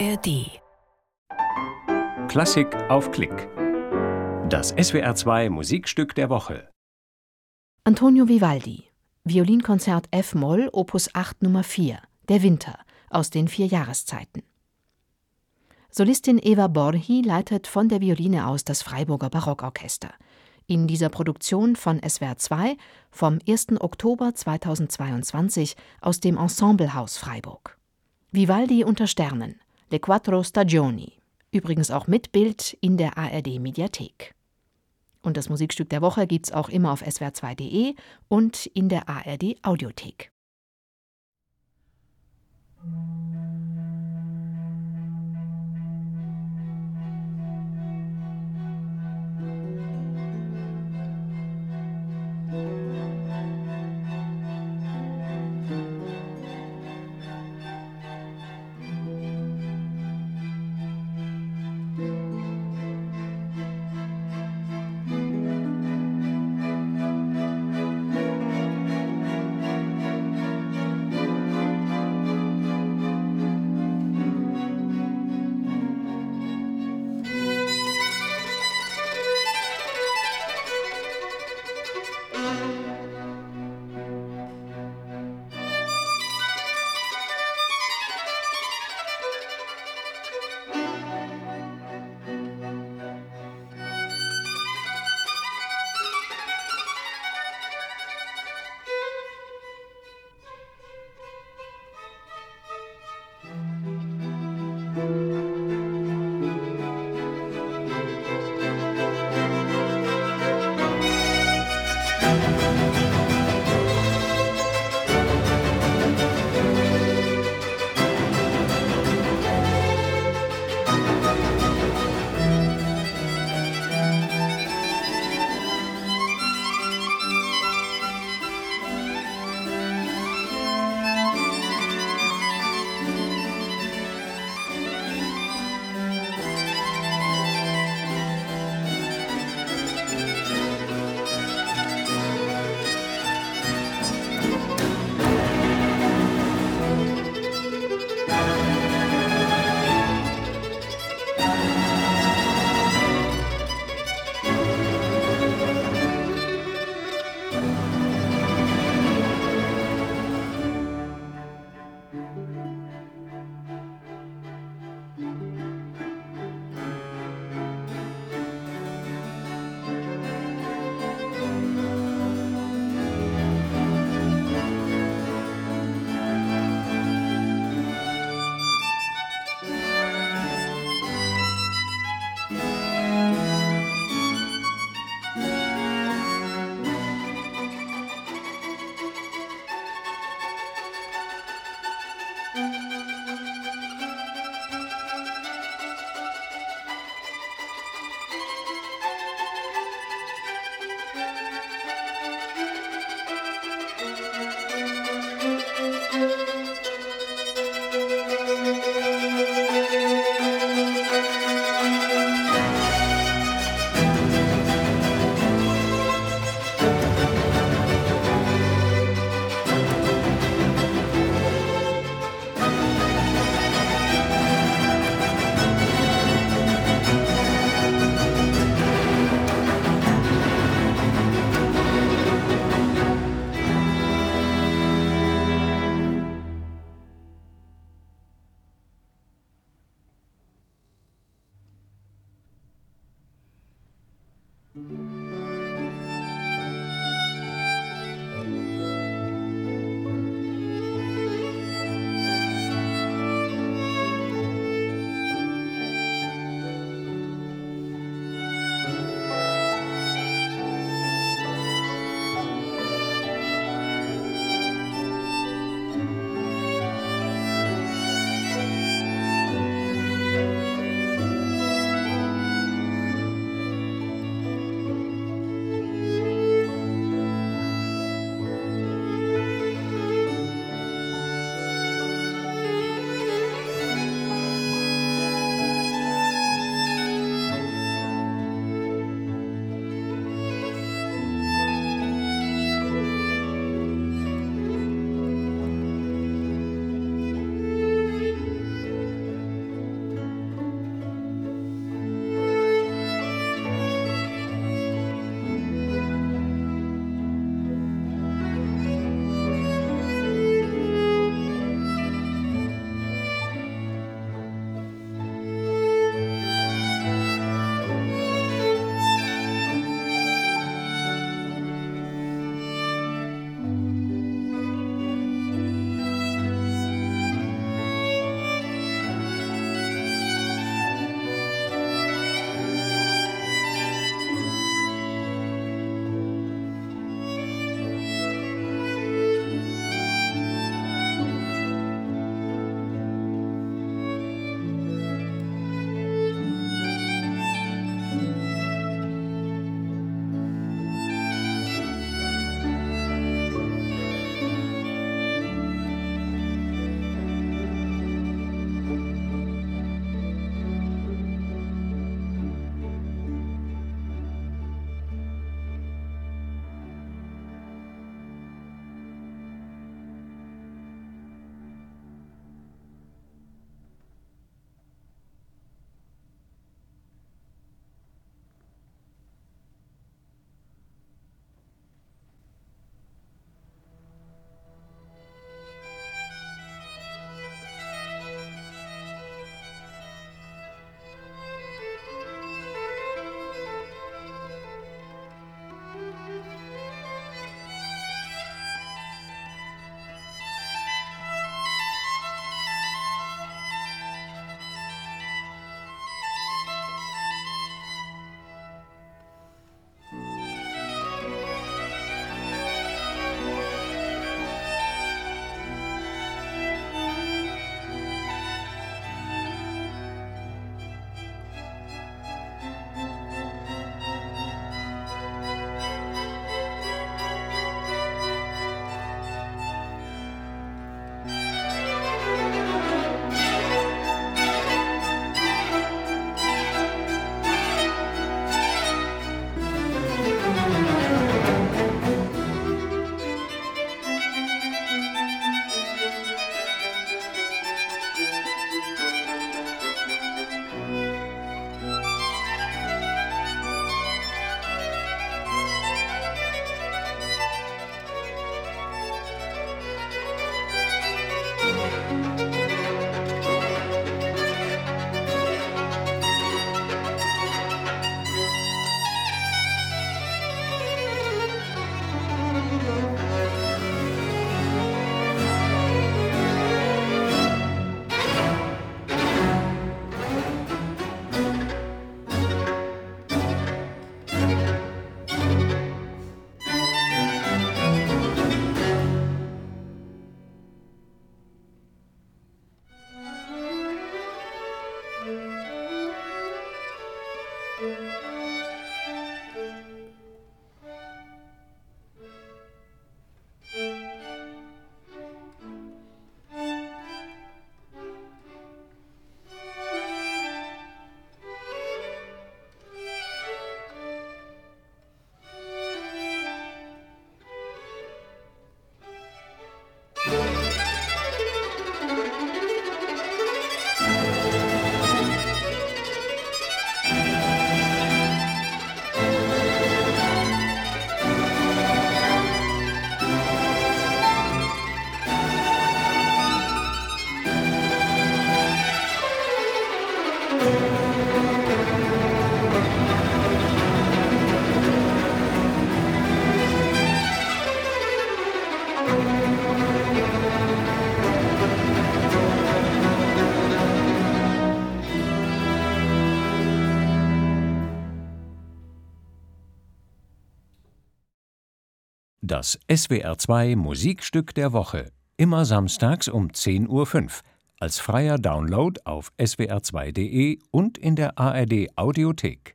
ARD. Klassik auf Klick. Das SWR2 Musikstück der Woche. Antonio Vivaldi. Violinkonzert F-Moll, Opus 8 Nummer 4. Der Winter aus den vier Jahreszeiten. Solistin Eva Borhi leitet von der Violine aus das Freiburger Barockorchester. In dieser Produktion von SWR 2 vom 1. Oktober 2022 aus dem Ensemblehaus Freiburg. Vivaldi unter Sternen. Le Quattro Stagioni. Übrigens auch mit Bild in der ARD Mediathek. Und das Musikstück der Woche gibt's auch immer auf swr2.de und in der ARD Audiothek. Das SWR2 Musikstück der Woche. Immer samstags um 10.05 Uhr. Als freier Download auf swr2.de und in der ARD Audiothek.